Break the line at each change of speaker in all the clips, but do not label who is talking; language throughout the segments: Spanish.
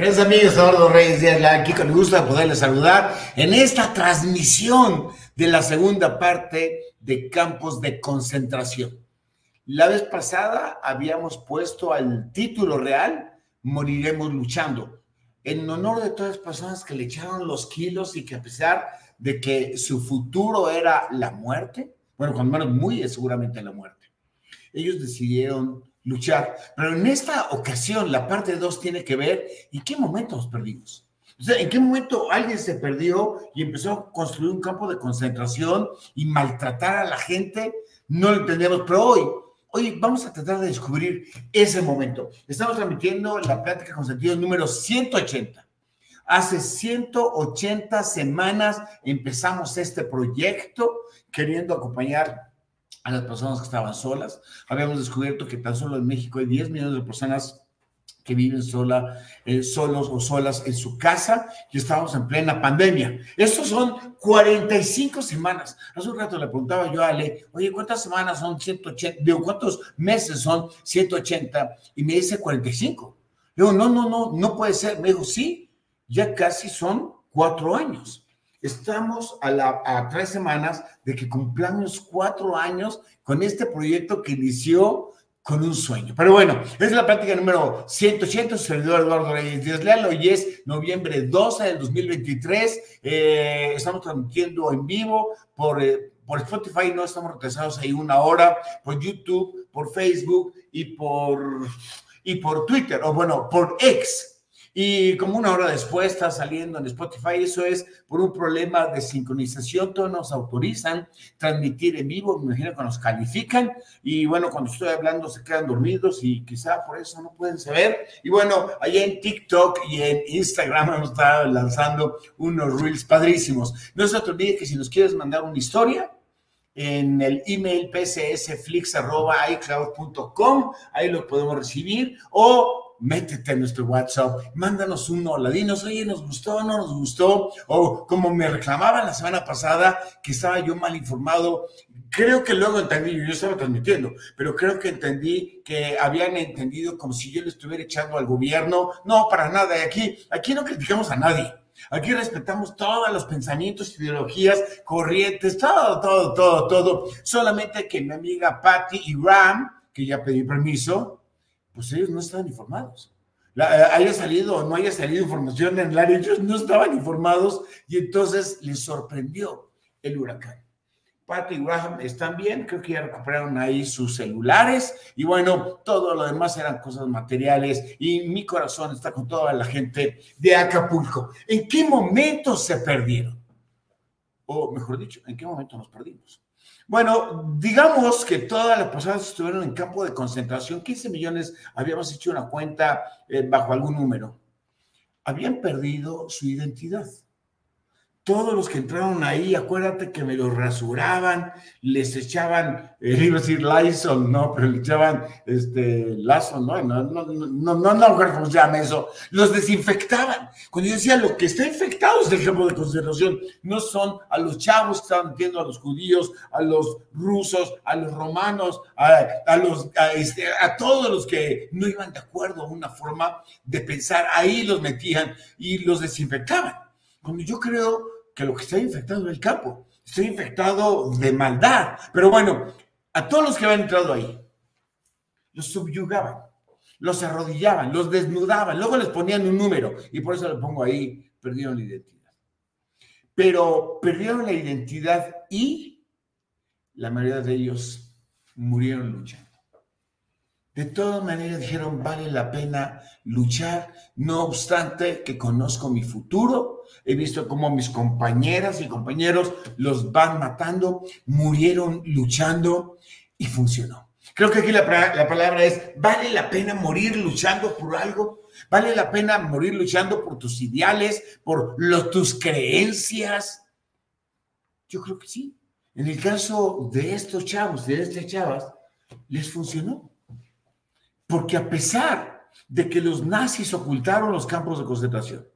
Queridos amigos, Eduardo Reyes Díaz, aquí con el gusto de poderles saludar en esta transmisión de la segunda parte de campos de concentración. La vez pasada habíamos puesto al título real, Moriremos luchando, en honor de todas las personas que le echaron los kilos y que a pesar de que su futuro era la muerte, bueno, cuando menos muy seguramente la muerte, ellos decidieron luchar. Pero en esta ocasión, la parte 2 tiene que ver en qué momento nos perdimos. O sea, en qué momento alguien se perdió y empezó a construir un campo de concentración y maltratar a la gente. No lo entendemos, pero hoy, hoy vamos a tratar de descubrir ese momento. Estamos transmitiendo la plática con sentido número 180. Hace 180 semanas empezamos este proyecto queriendo acompañar a las personas que estaban solas. Habíamos descubierto que tan solo en México hay 10 millones de personas que viven sola, eh, solos o solas en su casa y estábamos en plena pandemia. Estos son 45 semanas. Hace un rato le preguntaba yo a Ale, oye, ¿cuántas semanas son 180? Digo, ¿cuántos meses son 180? Y me dice 45. Digo, no, no, no, no puede ser. Me dijo, sí, ya casi son cuatro años. Estamos a, la, tres semanas de que cumplamos cuatro años con este proyecto que inició con un sueño. Pero bueno, es la práctica número 180, su servidor Eduardo Reyes Díaz Leal, hoy es noviembre 12 del 2023, eh, estamos transmitiendo en vivo por, eh, por Spotify, no estamos retrasados ahí una hora, por YouTube, por Facebook y por, y por Twitter, o bueno, por X, y como una hora después está saliendo en Spotify, eso es por un problema de sincronización, todos nos autorizan transmitir en vivo, me imagino que nos califican y bueno, cuando estoy hablando se quedan dormidos y quizá por eso no pueden saber. Y bueno, allá en TikTok y en Instagram hemos estado lanzando unos reels padrísimos. No se te olvide que si nos quieres mandar una historia, en el email pcsflix.icloud.com, ahí lo podemos recibir, o métete en nuestro WhatsApp, mándanos un hola, dinos, oye, nos gustó, no nos gustó, o como me reclamaban la semana pasada que estaba yo mal informado, creo que luego entendí, yo estaba transmitiendo, pero creo que entendí que habían entendido como si yo le estuviera echando al gobierno, no, para nada, y aquí, aquí no criticamos a nadie. Aquí respetamos todos los pensamientos, ideologías, corrientes, todo, todo, todo, todo. Solamente que mi amiga Patty y Ram, que ya pedí permiso, pues ellos no estaban informados. Eh, haya salido o no haya salido información en el área, ellos no estaban informados y entonces les sorprendió el huracán. Pat y Graham están bien, creo que ya recuperaron ahí sus celulares y bueno, todo lo demás eran cosas materiales y mi corazón está con toda la gente de Acapulco. ¿En qué momento se perdieron? O mejor dicho, ¿en qué momento nos perdimos? Bueno, digamos que todas las personas estuvieron en campo de concentración, 15 millones, habíamos hecho una cuenta eh, bajo algún número, habían perdido su identidad todos los que entraron ahí, acuérdate que me los rasuraban, les echaban, eh, iba a decir Lysol, no, pero le echaban este, Lysol, no, no, no, no, no, no, llama eso, los desinfectaban. Cuando yo decía, lo que está infectado es el campo de concentración, no son a los chavos que estaban metiendo, a los judíos, a los rusos, a los romanos, a, los, a, este, a todos los que no iban de acuerdo a una forma de pensar, ahí los metían y los desinfectaban. Cuando yo creo que lo que está infectado es el campo, está infectado de maldad. Pero bueno, a todos los que habían entrado ahí, los subyugaban, los arrodillaban, los desnudaban, luego les ponían un número, y por eso le pongo ahí, perdieron la identidad. Pero perdieron la identidad y la mayoría de ellos murieron luchando. De todas maneras dijeron, vale la pena luchar, no obstante que conozco mi futuro, he visto cómo mis compañeras y compañeros los van matando, murieron luchando y funcionó. Creo que aquí la, palabra es, ¿vale la pena morir luchando por algo? ¿Vale la pena morir luchando por tus ideales, por tus creencias? Yo creo que sí. En el caso de estos chavos, de estas chavas, les funcionó. Porque a pesar de que los nazis ocultaron los campos de concentración,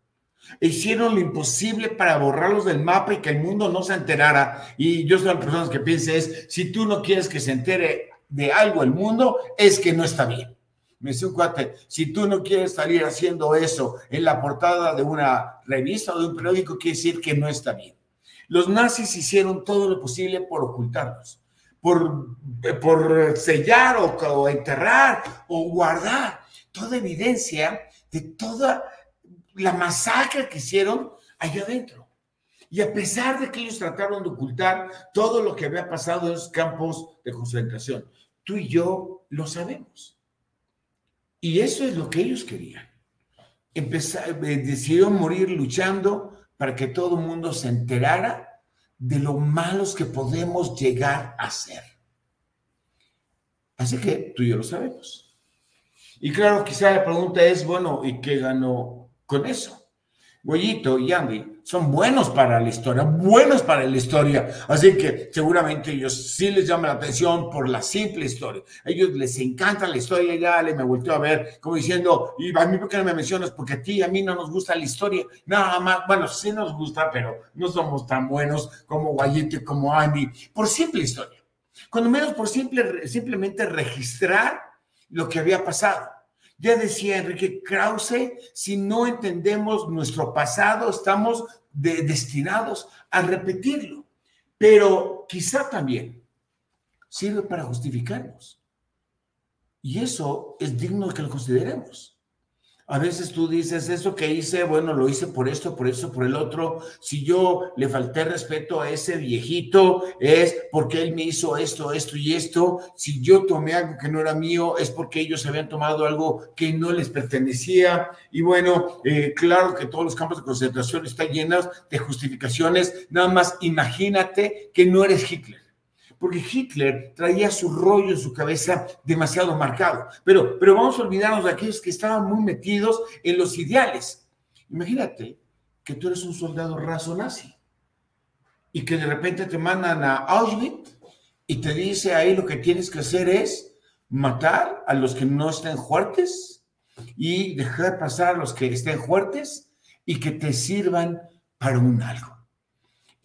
e hicieron lo imposible para borrarlos del mapa y que el mundo no se enterara, y yo soy de las personas que piensan es, si tú no quieres que se entere de algo el mundo, es que no está bien. Me decía un cuate, si tú no quieres salir haciendo eso en la portada de una revista o de un periódico, quiere decir que no está bien. Los nazis hicieron todo lo posible por ocultarlos, por, por sellar o, o enterrar o guardar toda evidencia de toda la masacre que hicieron allá adentro. Y a pesar de que ellos trataron de ocultar todo lo que había pasado en esos campos de concentración, tú y yo lo sabemos. Y eso es lo que ellos querían. Empezar, eh, decidieron morir luchando para que todo el mundo se enterara de lo malos que podemos llegar a ser. Así que tú y yo lo sabemos. Y claro, quizá la pregunta es, bueno, ¿y qué ganó con eso? Goyito y Andy son buenos para la historia, buenos para la historia. Así que seguramente ellos sí les llama la atención por la simple historia. A ellos les encanta la historia. Ya le me volteó a ver como diciendo, y a mí por qué no me mencionas, porque a ti y a mí no nos gusta la historia. Nada más, bueno, sí nos gusta, pero no somos tan buenos como Goyito y como Andy, por simple historia. Cuando menos por simple, simplemente registrar lo que había pasado. Ya decía Enrique Krause, si no entendemos nuestro pasado, estamos destinados a repetirlo. Pero quizá también sirve para justificarnos. Y eso es digno de que lo consideremos. A veces tú dices, eso que hice, bueno, lo hice por esto, por eso, por el otro. Si yo le falté respeto a ese viejito, es porque él me hizo esto, esto y esto. Si yo tomé algo que no era mío, es porque ellos habían tomado algo que no les pertenecía. Y bueno, eh, claro que todos los campos de concentración están llenos de justificaciones. Nada más imagínate que no eres Hitler porque Hitler traía su rollo en su cabeza demasiado marcado. Pero, pero vamos a olvidarnos de aquellos que estaban muy metidos en los ideales. Imagínate que tú eres un soldado raso nazi y que de repente te mandan a Auschwitz y te dice ahí lo que tienes que hacer es matar a los que no estén fuertes y dejar pasar a los que estén fuertes y que te sirvan para un algo.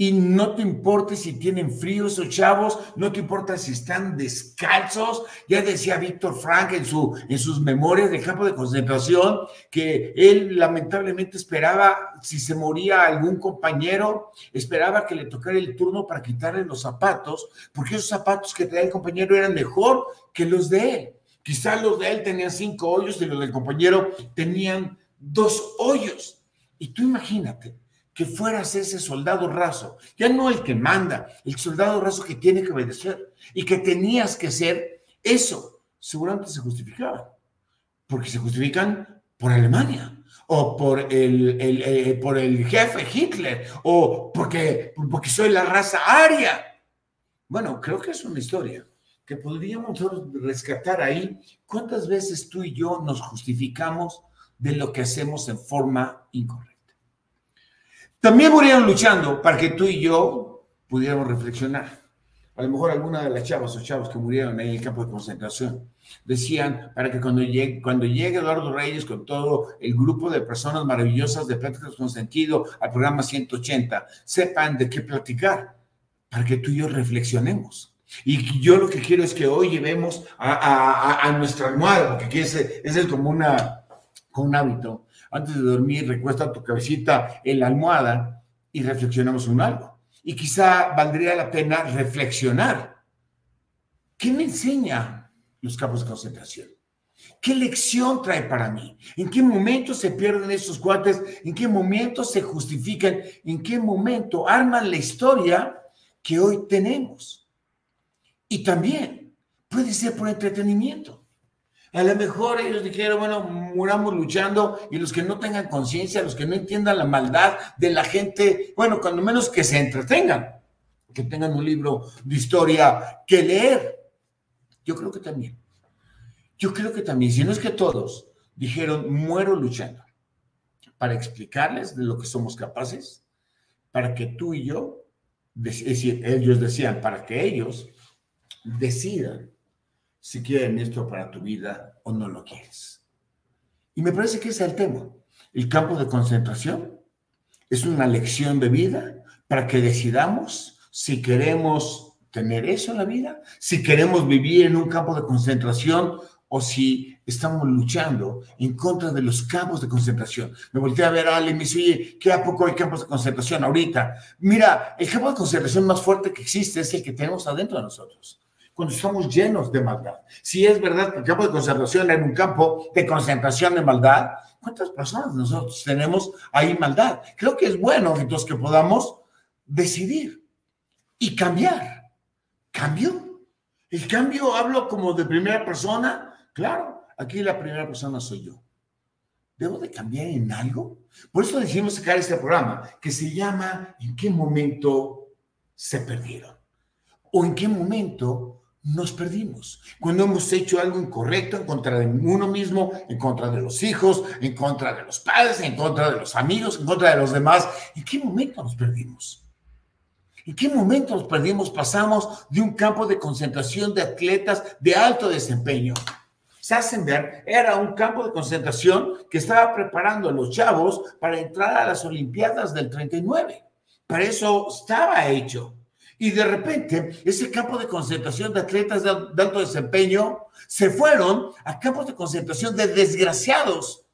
Y no te importa si tienen frío esos chavos, no te importa si están descalzos. Ya decía Víctor Frank en, su, en sus memorias de campo de concentración que él lamentablemente esperaba, si se moría algún compañero, esperaba que le tocara el turno para quitarle los zapatos, porque esos zapatos que traía el compañero eran mejor que los de él. Quizás los de él tenían cinco hoyos y los del compañero tenían dos hoyos. Y tú imagínate que fueras ese soldado raso, ya no el que manda, el soldado raso que tiene que obedecer y que tenías que ser eso, seguramente se justificaban, porque se justifican por Alemania o por el, eh, por el jefe Hitler o porque, porque soy la raza aria. Bueno, creo que es una historia que podríamos rescatar ahí. ¿Cuántas veces tú y yo nos justificamos de lo que hacemos en forma incorrecta? También murieron luchando para que tú y yo pudiéramos reflexionar. A lo mejor alguna de las chavas o chavos que murieron ahí en el campo de concentración decían para que cuando llegue, cuando llegue Eduardo Reyes con todo el grupo de personas maravillosas de Pláticas con Sentido al programa 180, sepan de qué platicar, para que tú y yo reflexionemos. Y yo lo que quiero es que hoy llevemos a, nuestra almohada, porque ese es como, una, como un hábito, antes de dormir, recuesta tu cabecita en la almohada y reflexionamos un algo. Y quizá valdría la pena reflexionar. ¿Qué me enseña los campos de concentración? ¿Qué lección trae para mí? ¿En qué momento se pierden esos cuates? ¿En qué momento se justifican? ¿En qué momento arman la historia que hoy tenemos? Y también puede ser por entretenimiento. A lo mejor ellos dijeron, bueno, muramos luchando y los que no tengan conciencia, los que no entiendan la maldad de la gente, bueno, cuando menos que se entretengan, que tengan un libro de historia que leer. Yo creo que también. Yo creo que también, si no es que todos dijeron, muero luchando, para explicarles de lo que somos capaces, para que tú y yo, es decir, ellos decían, para que ellos decidan si quieren esto para tu vida o no lo quieres. Y me parece que ese es el tema. El campo de concentración es una lección de vida para que decidamos si queremos tener eso en la vida, si queremos vivir en un campo de concentración o si estamos luchando en contra de los campos de concentración. Me volteé a ver a Ale y me dice, ¿qué a poco hay campos de concentración ahorita? Mira, el campo de concentración más fuerte que existe es el que tenemos adentro de nosotros cuando estamos llenos de maldad. Si es verdad que el campo de concentración era un campo de concentración de maldad, ¿cuántas personas nosotros tenemos ahí maldad? Creo que es bueno entonces que podamos decidir y cambiar. ¿Cambio? El cambio hablo como de primera persona. Claro, aquí la primera persona soy yo. ¿Debo de cambiar en algo? Por eso decidimos sacar este programa que se llama ¿En qué momento se perdieron? ¿O en qué momento nos perdimos. Cuando hemos hecho algo incorrecto en contra de uno mismo, en contra de los hijos, en contra de los padres, en contra de los amigos, en contra de los demás, ¿en qué momento nos perdimos? ¿En qué momento nos perdimos? Pasamos de un campo de concentración de atletas de alto desempeño. Sassenberg era un campo de concentración que estaba preparando a los chavos para entrar a las Olimpiadas del 39. Para eso estaba hecho. Y de repente, ese campo de concentración de atletas de, alto desempeño se fueron a campos de concentración de desgraciados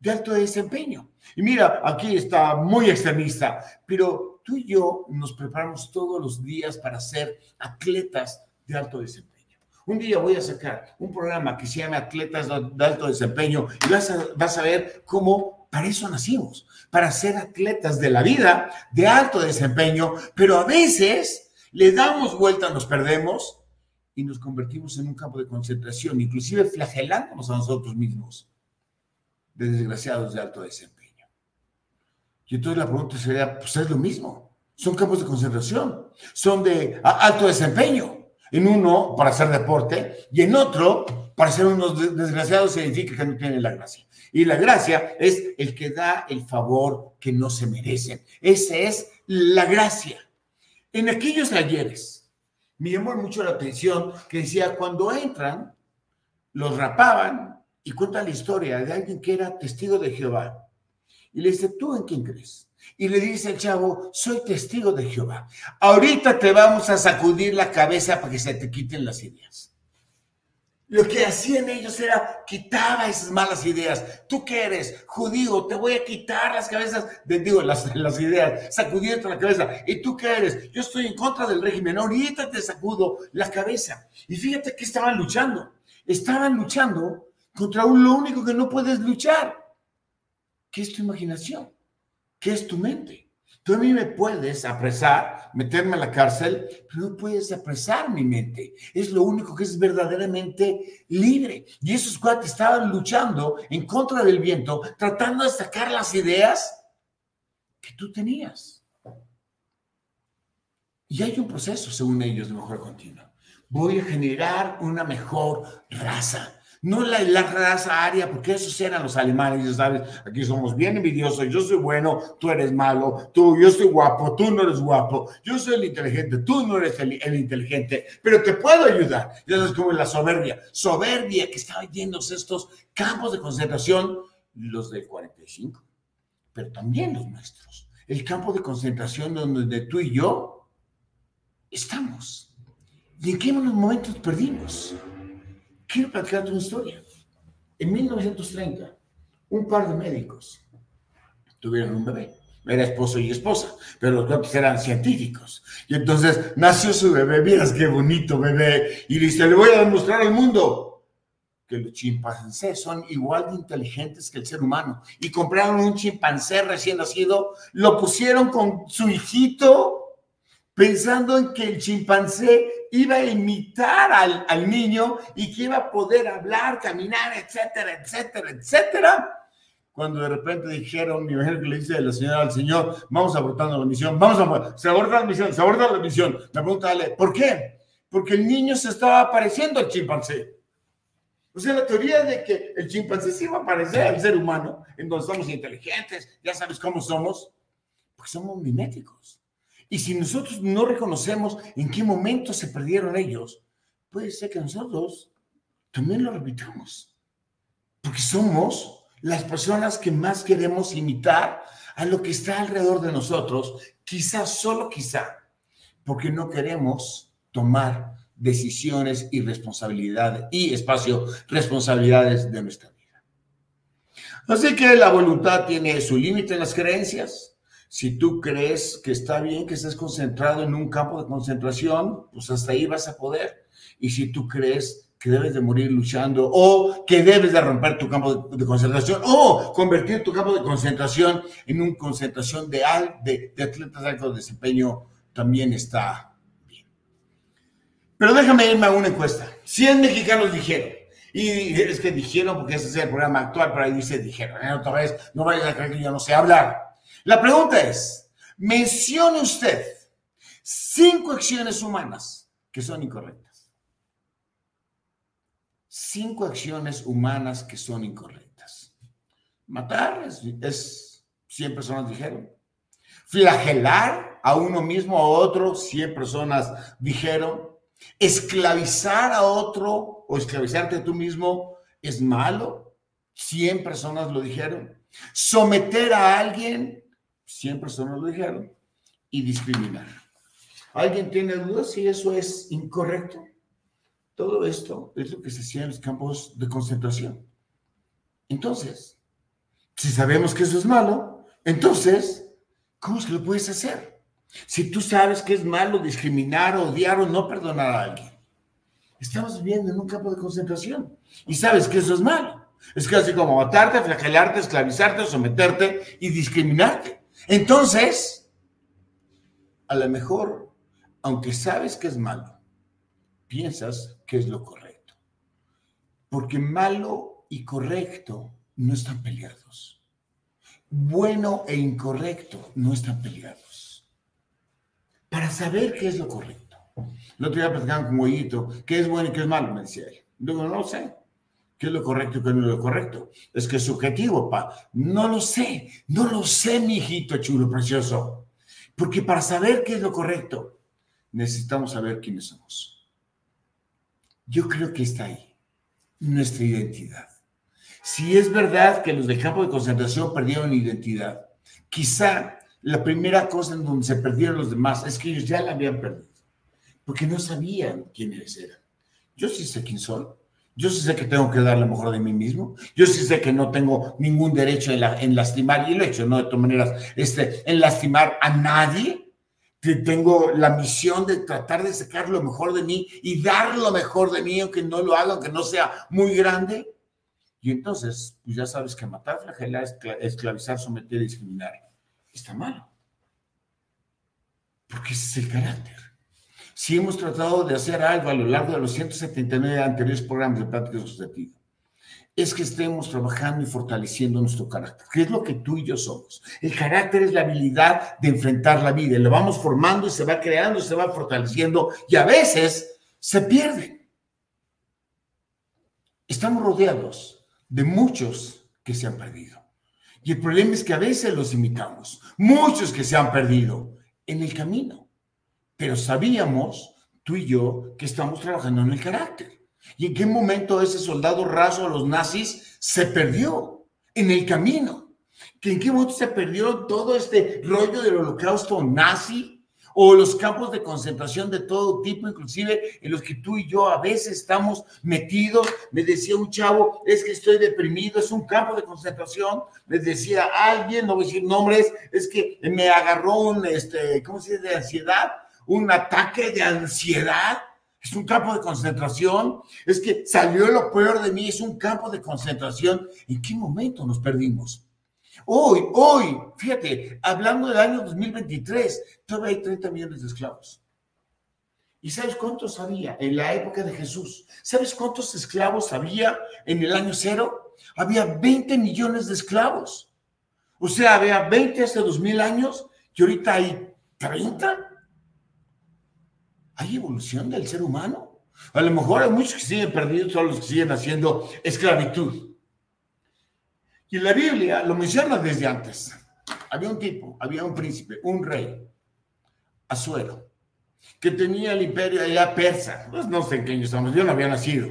de alto desempeño. Y mira, aquí está muy extremista, pero tú y yo nos preparamos todos los días para ser atletas de alto desempeño. Un día voy a sacar un programa que se llama Atletas de Alto Desempeño y vas a, vas a ver cómo para eso nacimos, para ser atletas de la vida de alto desempeño, pero a veces le damos vuelta, nos perdemos y nos convertimos en un campo de concentración, inclusive flagelándonos a nosotros mismos de desgraciados de alto desempeño. Y entonces la pregunta sería, pues es lo mismo, son campos de concentración, son de alto desempeño. En uno para hacer deporte y en otro para ser unos desgraciados significa que no tienen la gracia. Y la gracia es el que da el favor que no se merecen. Esa es la gracia. En aquellos talleres, me llamó mucho la atención que decía, cuando entran, los rapaban y cuenta la historia de alguien que era testigo de Jehová. Y le dice, ¿tú en quién crees? Y le dice el chavo, soy testigo de Jehová. Ahorita te vamos a sacudir la cabeza para que se te quiten las ideas. Lo que hacían ellos era quitaba esas malas ideas. Tú que eres judío, te voy a quitar las cabezas, de, digo, las, las ideas, sacudiendo la cabeza. ¿Y tú qué eres? Yo estoy en contra del régimen. Ahorita te sacudo la cabeza. Y fíjate que estaban luchando. Estaban luchando contra un, lo único que no puedes luchar, que es tu imaginación, que es tu mente. Tú a mí me puedes apresar, meterme a la cárcel, pero no puedes apresar mi mente. Es lo único que es verdaderamente libre. Y esos cuates estaban luchando en contra del viento, tratando de sacar las ideas que tú tenías. Y hay un proceso, según ellos, de mejora continua. Voy a generar una mejor raza no la, la, raza aria, porque esos eran los alemanes, sabes, aquí somos bien envidiosos, yo soy bueno, tú eres malo, tú, yo soy guapo, tú no eres guapo, yo soy el inteligente, tú no eres el, inteligente, pero te puedo ayudar. Ya sabes como la soberbia, soberbia que estaba llenos estos campos de concentración, los del 45, pero también los nuestros. El campo de concentración donde tú y yo estamos. ¿Y en qué momentos perdimos? Quiero platicarte una historia. En 1930, un par de médicos tuvieron un bebé. Era esposo y esposa, pero los cuatro eran científicos. Y entonces nació su bebé, miras qué bonito bebé, y dice, le voy a demostrar al mundo que los chimpancés son igual de inteligentes que el ser humano. Y compraron un chimpancé recién nacido, lo pusieron con su hijito, pensando en que el chimpancé iba a imitar al, al, niño y que iba a poder hablar, caminar, etcétera, etcétera, etcétera. Cuando de repente dijeron, mi mujer que le dice la señora al señor, vamos abortando la misión, vamos a, se aborda la misión, se aborda la misión. Me pregunta, ¿por qué? Porque el niño se estaba pareciendo al chimpancé. O sea, la teoría de que el chimpancé se iba a parecer al ser humano, en donde somos inteligentes, ya sabes cómo somos, porque somos miméticos. Y si nosotros no reconocemos en qué momento se perdieron ellos, puede ser que nosotros también lo repitamos. Porque somos las personas que más queremos imitar a lo que está alrededor de nosotros, quizás, solo quizá, porque no queremos tomar decisiones y responsabilidades y espacio, responsabilidades de nuestra vida. Así que la voluntad tiene su límite en las creencias. Si tú crees que está bien que estés concentrado en un campo de concentración, pues hasta ahí vas a poder. Y si tú crees que debes de morir luchando o que debes de romper tu campo de, concentración o convertir tu campo de concentración en una concentración de, de, de atletas de alto desempeño también está bien. Pero déjame irme a una encuesta. 100 mexicanos dijeron, y es que dijeron porque ese es el programa actual, pero ahí dice dijeron, ¿eh? otra vez, no vayas a creer que yo no sé hablar. La pregunta es, mencione usted cinco acciones humanas que son incorrectas cinco acciones humanas que son incorrectas. Matar es, 100 personas dijeron. Flagelar a uno mismo o a otro, 100 personas dijeron. Esclavizar a otro o esclavizarte a tú mismo es malo, 100 personas lo dijeron. Someter a alguien, 100 personas lo dijeron. Y discriminar. ¿Alguien tiene dudas si eso es incorrecto? Todo esto es lo que se hacía en los campos de concentración. Entonces, si sabemos que eso es malo, entonces, ¿cómo es que lo puedes hacer? Si tú sabes que es malo discriminar, odiar o no perdonar a alguien. Estamos viviendo en un campo de concentración y sabes que eso es malo. Es casi como matarte, flagelarte, esclavizarte, someterte y discriminarte. Entonces, a lo mejor, aunque sabes que es malo, piensas que es lo correcto. Porque malo y correcto no están peleados. Bueno e incorrecto no están peleados. Para saber qué es lo correcto. El otro día platicando con Mollito, qué es bueno y qué es malo, me decía él. No lo sé. ¿Qué es lo correcto y qué no es lo correcto? Es que es subjetivo, pa. No lo sé. No lo sé, mi hijito chulo, precioso. Porque para saber qué es lo correcto, necesitamos saber quiénes somos. Yo creo que está ahí, nuestra identidad. Si es verdad que los del campo de concentración perdieron identidad, quizá la primera cosa en donde se perdieron los demás es que ellos ya la habían perdido, porque no sabían quiénes eran. Yo sí sé quién soy, yo sí sé que tengo que dar lo mejor de mí mismo, yo sí sé que no tengo ningún derecho en, lastimar, y lo he hecho, ¿no? De todas maneras, este, en lastimar a nadie, tengo la misión de tratar de sacar lo mejor de mí y dar lo mejor de mí, aunque no lo haga, aunque no sea muy grande. Y entonces, pues ya sabes que matar, flagelar, esclavizar, someter discriminar está malo. Porque ese es el carácter. Si hemos tratado de hacer algo a lo largo de los 179 anteriores programas de práctica asociativa, es que estemos trabajando y fortaleciendo nuestro carácter, que es lo que tú y yo somos. El carácter es la habilidad de enfrentar la vida, lo vamos formando y se va creando, se va fortaleciendo y a veces se pierde. Estamos rodeados de muchos que se han perdido. Y el problema es que a veces los imitamos, muchos que se han perdido en el camino. Pero sabíamos, tú y yo, que estamos trabajando en el carácter. ¿Y en qué momento ese soldado raso a los nazis se perdió en el camino? ¿Que ¿En qué momento se perdió todo este rollo del holocausto nazi? o los campos de concentración de todo tipo, inclusive en los que tú y yo a veces estamos metidos. Me decía un chavo, es que estoy deprimido, es un campo de concentración. Me decía alguien, no voy a decir nombres, es que me agarró un, este, ¿cómo se dice?, de ansiedad, un ataque de ansiedad es un campo de concentración, es que salió lo peor de mí, es un campo de concentración. ¿En qué momento nos perdimos? Hoy, hoy, fíjate, hablando del año 2023, todavía hay 30 millones de esclavos. ¿Y sabes cuántos había en la época de Jesús? ¿Sabes cuántos esclavos había en el año cero? Había 20 millones de esclavos. O sea, había 20 hace 2000 años y ahorita hay 30. ¿Hay evolución del ser humano? A lo mejor hay muchos que siguen perdidos, son los que siguen haciendo esclavitud. Y la Biblia lo menciona desde antes. Había un tipo, había un príncipe, un rey, Azuero, que tenía el imperio allá persa. Pues no sé en qué año estamos, yo no había nacido.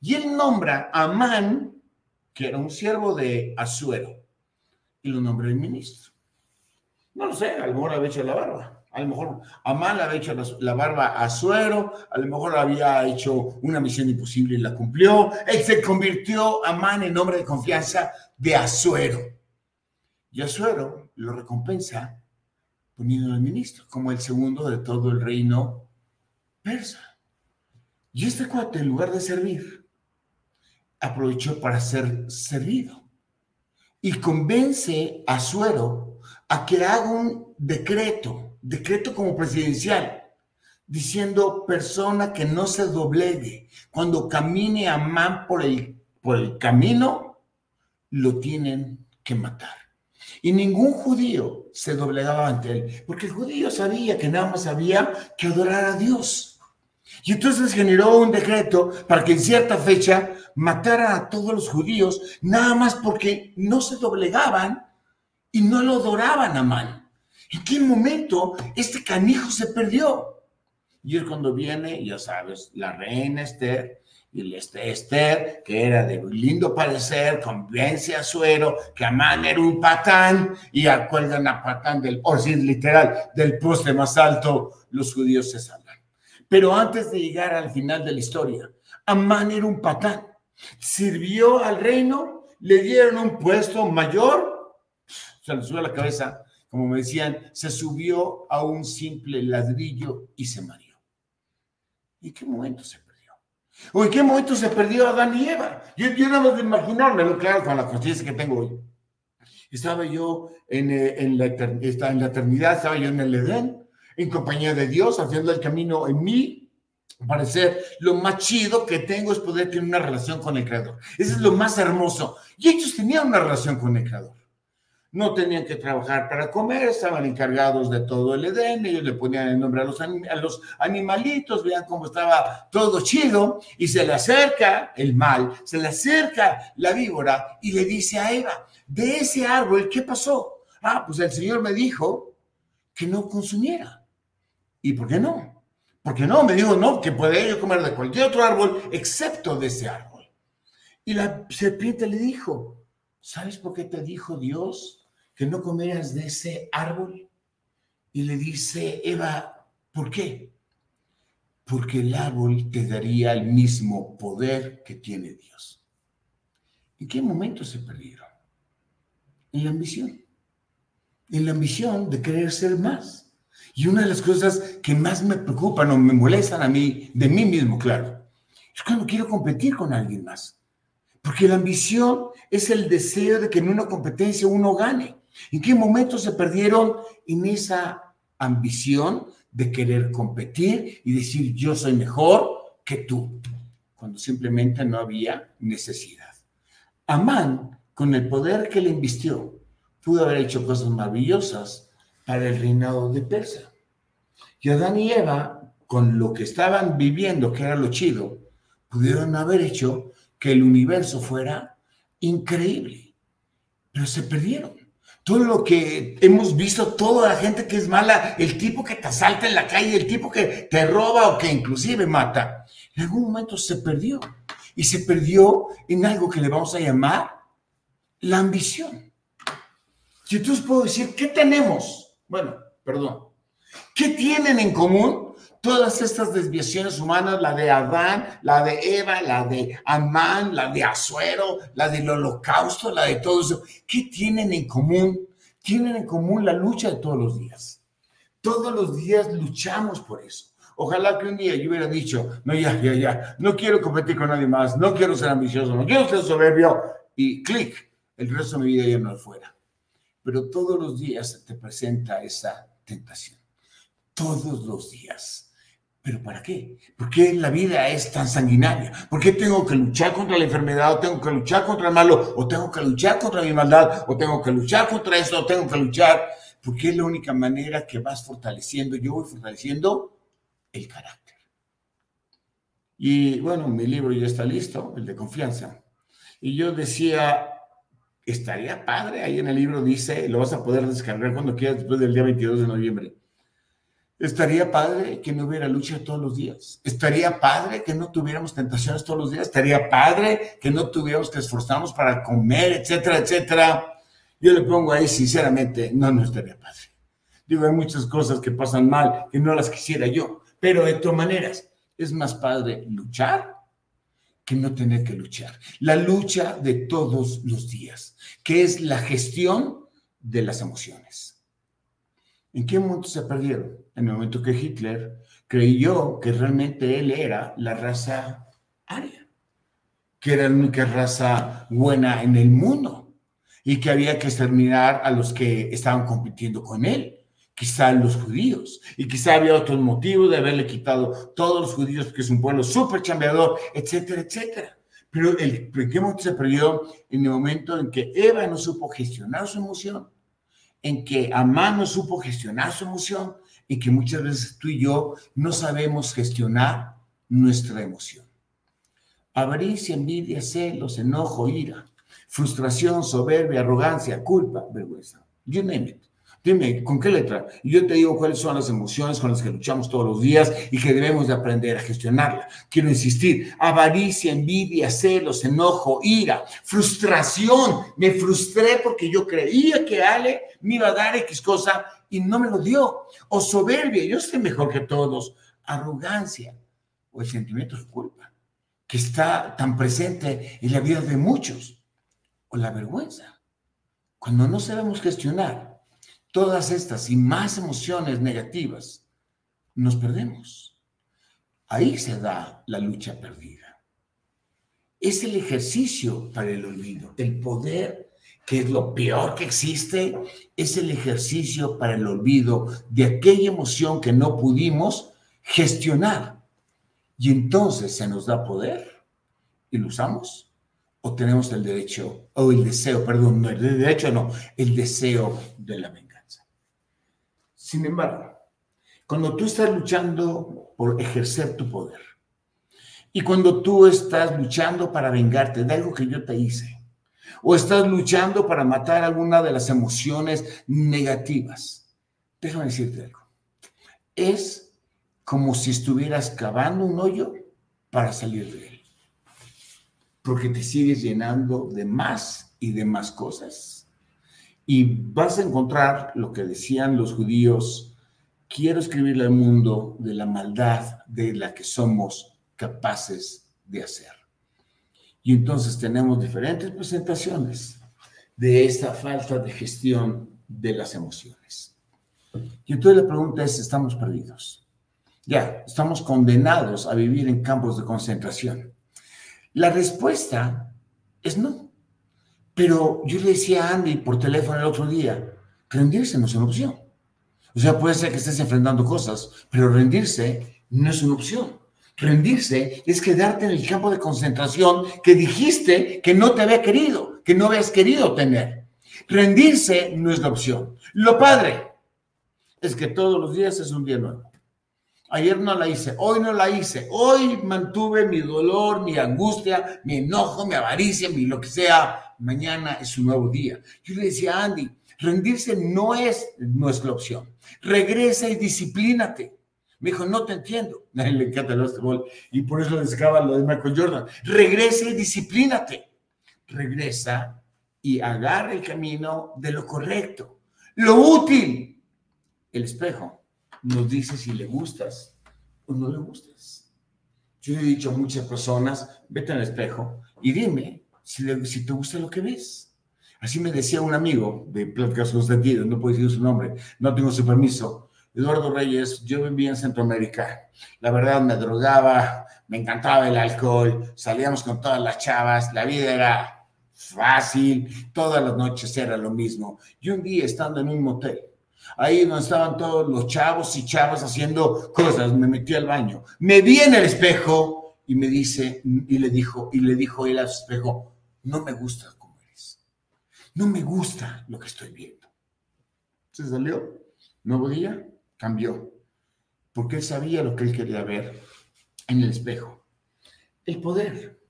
Y él nombra a Amán, que era un siervo de Azuero, y lo nombra el ministro. No lo sé, a lo mejor había hecho la barba. A lo mejor Amán le había hecho la, barba a Suero, a lo mejor había hecho una misión imposible y la cumplió. Él se convirtió Amán en hombre de confianza de Azuero. Y Azuero lo recompensa poniendo al ministro como el segundo de todo el reino persa. Y este cuate, en lugar de servir, aprovechó para ser servido y convence a Suero a que haga un decreto decreto como presidencial, diciendo persona que no se doblegue. Cuando camine Amán por el, por el camino, lo tienen que matar. Y ningún judío se doblegaba ante él, porque el judío sabía que nada más había que adorar a Dios. Y entonces generó un decreto para que en cierta fecha matara a todos los judíos, nada más porque no se doblegaban y no lo adoraban a Amán. ¿En qué momento este canijo se perdió? Y es cuando viene, ya sabes, la reina Esther, y este Esther, que era de lindo parecer, convence a Suero que Amán era un patán y acuerdan a patán del, o sin literal, del poste más alto, los judíos se salvan. Pero antes de llegar al final de la historia, Amán era un patán. Sirvió al reino, le dieron un puesto mayor, se le sube la cabeza, como me decían, se subió a un simple ladrillo y se mareó. ¿Y qué momento se perdió? ¿O en qué momento se perdió Adán y Eva? Yo, yo nada más de imaginármelo, claro, con la conciencia que tengo hoy. Estaba yo en, eh, en, la, eternidad, estaba yo en el Edén, en compañía de Dios, haciendo el camino en mí, parecer lo más chido que tengo es poder tener una relación con el Creador. Eso es lo más hermoso. Y ellos tenían una relación con el Creador no tenían que trabajar para comer, estaban encargados de todo el Edén, ellos le ponían el nombre a los, animalitos, vean cómo estaba todo chido, y se le acerca el mal, se le acerca la víbora y le dice a Eva, de ese árbol, ¿qué pasó? Ah, pues el Señor me dijo que no consumiera. ¿Y por qué no? Porque no, me dijo, no, que puede yo comer de cualquier otro árbol excepto de ese árbol. Y la serpiente le dijo, ¿sabes por qué te dijo Dios? Que no comeras de ese árbol. Y le dice Eva, ¿por qué? Porque el árbol te daría el mismo poder que tiene Dios. ¿En qué momento se perdieron? En la ambición. En la ambición de querer ser más. Y una de las cosas que más me preocupan o me molestan a mí, de mí mismo, claro, es cuando quiero competir con alguien más. Porque la ambición es el deseo de que en una competencia uno gane. ¿En qué momento se perdieron en esa ambición de querer competir y decir yo soy mejor que tú? Cuando simplemente no había necesidad. Amán, con el poder que le invistió, pudo haber hecho cosas maravillosas para el reinado de Persia. Y Adán y Eva, con lo que estaban viviendo, que era lo chido, pudieron haber hecho que el universo fuera increíble, pero se perdieron todo lo que hemos visto, toda la gente que es mala, el tipo que te asalta en la calle, el tipo que te roba o que inclusive mata, en algún momento se perdió. Y se perdió en algo que le vamos a llamar la ambición. Y entonces puedo decir, ¿qué tenemos? Bueno, perdón. ¿Qué tienen en común todas estas desviaciones humanas, la de Adán, la de Eva, la de Amán, la de Azuero, la del holocausto, la de todo eso, ¿qué tienen en común? Tienen en común la lucha de todos los días. Todos los días luchamos por eso. Ojalá que un día yo hubiera dicho, no, ya, ya, ya, no quiero competir con nadie más, no quiero ser ambicioso, no quiero ser soberbio, y clic, el resto de mi vida ya no fuera. Pero todos los días te presenta esa tentación. Todos los días ¿Pero para qué? ¿Por qué la vida es tan sanguinaria? ¿Por qué tengo que luchar contra la enfermedad? ¿O tengo que luchar contra el malo? ¿O tengo que luchar contra mi maldad? ¿O tengo que luchar contra esto? ¿O tengo que luchar? Porque es la única manera que vas fortaleciendo. Yo voy fortaleciendo el carácter. Y bueno, mi libro ya está listo, el de confianza. Y yo decía, estaría padre, ahí en el libro dice, lo vas a poder descargar cuando quieras después del día 22 de noviembre Estaría padre que no hubiera lucha todos los días. Estaría padre que no tuviéramos tentaciones todos los días. Estaría padre que no tuviéramos que esforzarnos para comer, etcétera, etcétera. Yo le pongo ahí, sinceramente, no, no estaría padre. Digo, hay muchas cosas que pasan mal que no las quisiera yo, pero de todas maneras, es más padre luchar que no tener que luchar. La lucha de todos los días, que es la gestión de las emociones. ¿En qué momento se perdieron? En el momento que Hitler creyó que realmente él era la raza aria, que era la única raza buena en el mundo y que había que exterminar a los que estaban compitiendo con él quizá los judíos, y quizá había otros motivos de haberle quitado todos los judíos, porque es un pueblo súper chambeador, etcétera, etcétera. Pero el pequeño se perdió en el momento en que Eva no supo gestionar su emoción, en que Amán no supo gestionar su emoción, y que muchas veces tú y yo no sabemos gestionar nuestra emoción. Avaricia, envidia, celos, enojo, ira, frustración, soberbia, arrogancia, culpa, vergüenza. You name it. Dime, ¿con qué letra? Y yo te digo cuáles son las emociones con las que luchamos todos los días y que debemos de aprender a gestionarla. Quiero insistir, avaricia, envidia, celos, enojo, ira, frustración. Me frustré porque yo creía que Ale me iba a dar X cosa y no me lo dio. O soberbia, yo estoy mejor que todos. Arrogancia o el sentimiento de culpa, que está tan presente en la vida de muchos. O la vergüenza. Cuando no sabemos gestionar todas estas y más emociones negativas, nos perdemos. Ahí se da la lucha perdida. Es el ejercicio para el olvido. El poder, que es lo peor que existe, es el ejercicio para el olvido de aquella emoción que no pudimos gestionar. Y entonces se nos da poder y lo usamos o tenemos el derecho, o el deseo, perdón, el derecho no, el deseo de la mente. Sin embargo, cuando tú estás luchando por ejercer tu poder y cuando tú estás luchando para vengarte de algo que yo te hice, o estás luchando para matar alguna de las emociones negativas, déjame decirte algo. Es como si estuvieras cavando un hoyo para salir de él. Porque te sigues llenando de más y de más cosas y vas a encontrar lo que decían los judíos, quiero escribirle al mundo de la maldad de la que somos capaces de hacer. Y entonces tenemos diferentes presentaciones de esta falta de gestión de las emociones. Y entonces la pregunta es, ¿estamos perdidos? Ya, estamos condenados a vivir en campos de concentración. La respuesta es no. Pero yo le decía a Andy por teléfono el otro día, rendirse no es una opción. O sea, puede ser que estés enfrentando cosas, pero rendirse no es una opción. Rendirse es quedarte en el campo de concentración que dijiste que no te había querido, que no habías querido tener. Rendirse no es la opción. Lo padre es que todos los días es un día nuevo. Ayer no la hice, hoy no la hice, hoy mantuve mi dolor, mi angustia, mi enojo, mi avaricia, mi lo que sea, mañana es un nuevo día. Yo le decía a Andy, rendirse no es nuestra opción. Regresa y disciplínate. Me dijo, no te entiendo. A él le encanta el básquetbol y por eso le sacaba lo de Michael Jordan. Regresa y disciplínate. Regresa y agarra el camino de lo correcto. Lo útil. El espejo nos dice si le gustas o no le gustas. Yo he dicho a muchas personas, vete al espejo y dime si, te gusta lo que ves. Así me decía un amigo de Pláticas Sentido, no puedo decir su nombre, no tengo su permiso. Eduardo Reyes, yo vivía en Centroamérica. La verdad me drogaba, me encantaba el alcohol, salíamos con todas las chavas, la vida era fácil, todas las noches era lo mismo. Y un día estando en un motel, ahí donde estaban todos los chavos y chavas haciendo cosas, me metí al baño, me vi en el espejo y me dice, y le dijo, y le dijo él al espejo, no me gusta como eres. No me gusta lo que estoy viendo. Se salió, nuevo día, cambió, porque él sabía lo que él quería ver en el espejo. El poder,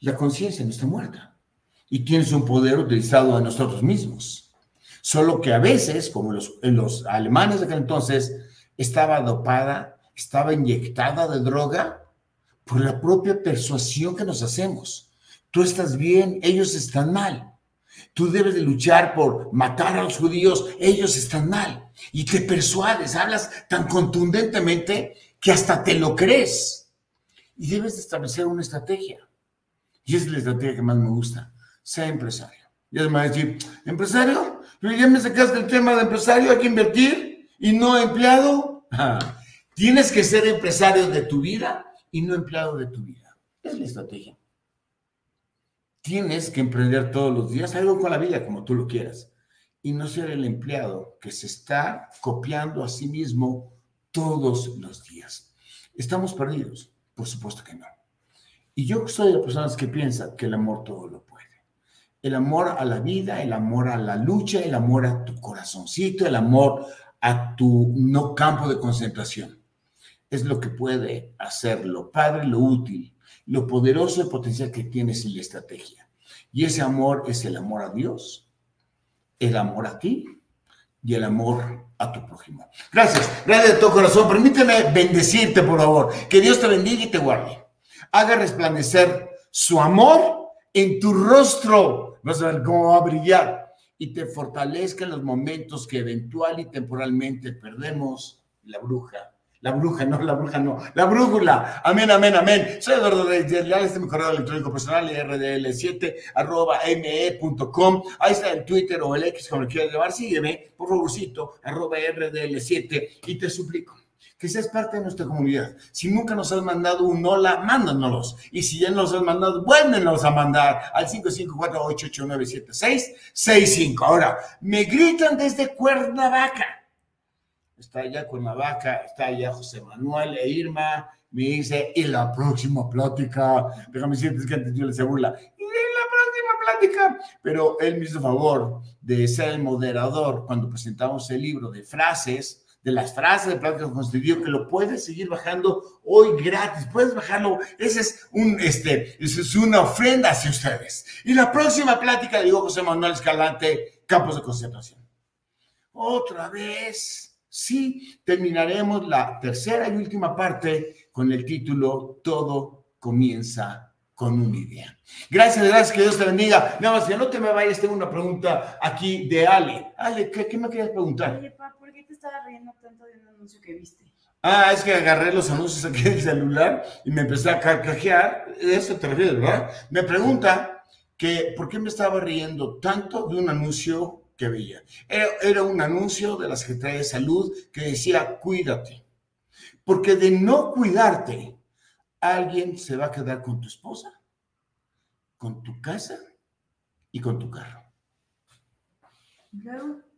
la conciencia no está muerta y tienes un poder utilizado a nosotros mismos. Solo que a veces, como los, en los alemanes de aquel entonces, estaba dopada, estaba inyectada de droga por la propia persuasión que nos hacemos tú estás bien, ellos están mal. Tú debes de luchar por matar a los judíos, ellos están mal. Y te persuades, hablas tan contundentemente que hasta te lo crees. Y debes de establecer una estrategia. Y es la estrategia que más me gusta. Sea empresario. Y es más decir, empresario, ya me sacaste el tema de empresario, hay que invertir y no empleado. Tienes que ser empresario de tu vida y no empleado de tu vida. Es la estrategia tienes que emprender todos los días algo con la vida, como tú lo quieras, y no ser el empleado que se está copiando a sí mismo todos los días. ¿Estamos perdidos? Por supuesto que no. Y yo soy de personas que piensan que el amor todo lo puede. El amor a la vida, el amor a la lucha, el amor a tu corazoncito, el amor a tu no campo de concentración. Es lo que puede hacer lo padre, lo útil, lo poderoso y potencial que tienes en la estrategia. Y ese amor es el amor a Dios, el amor a ti y el amor a tu prójimo. Gracias, gracias de todo corazón. Permíteme bendecirte, por favor. Que Dios te bendiga y te guarde. Haga resplandecer su amor en tu rostro. Vas a ver cómo va a brillar y te fortalezca en los momentos que eventual y temporalmente perdemos la bruja la bruja, no, la bruja no. La brújula. Amén, amén, amén. Soy Eduardo Reyes Este es mi correo electrónico personal, rdl7 arroba me.com. Ahí está el Twitter o el X, como lo quieras llevar. Sígueme, por favorcito, arroba rdl7. Y te suplico que seas parte de nuestra comunidad. Si nunca nos has mandado un hola, mándanos. Y si ya nos has mandado, vuélvenos a mandar al 554-889-7665. Ahora, me gritan desde Cuernavaca está allá con la vaca, está allá José Manuel e Irma, me dice, y la próxima plática, déjame decirte que antes yo le se burla, y la próxima plática, pero él me hizo favor de ser el moderador cuando presentamos el libro de frases, de las frases de plática constituido, que lo puedes seguir bajando hoy gratis, puedes bajarlo, ese es un, este, es una ofrenda hacia ustedes. Y la próxima plática, digo José Manuel Escalante, campos de concentración. Otra vez sí terminaremos la tercera y última parte con el título Todo comienza con una idea. Gracias, gracias, que Dios te bendiga. Nada más, que no te me vayas, tengo una pregunta aquí de Ale. Ale, ¿qué, me querías preguntar?
Oye, pa, ¿por qué te estabas riendo tanto de un anuncio que viste?
Ah, es que agarré los anuncios aquí del celular y me empecé a carcajear. Eso te refieres, ¿verdad? Me pregunta que por qué me estaba riendo tanto de un anuncio que veía. Era, un anuncio de la Secretaría de Salud que decía, cuídate. Porque de no cuidarte, alguien se va a quedar con tu esposa, con tu casa y con tu carro. ¿Luego?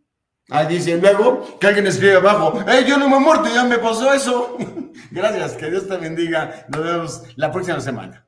Ah, dice luego que alguien escribe abajo, ¡eh, yo no me he muerto, ya me pasó eso! Gracias, que Dios te bendiga. Nos vemos la próxima semana.